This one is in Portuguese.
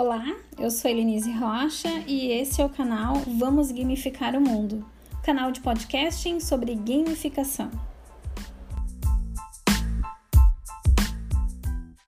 Olá, eu sou Elenise Rocha e esse é o canal Vamos Gamificar o Mundo, canal de podcasting sobre gamificação.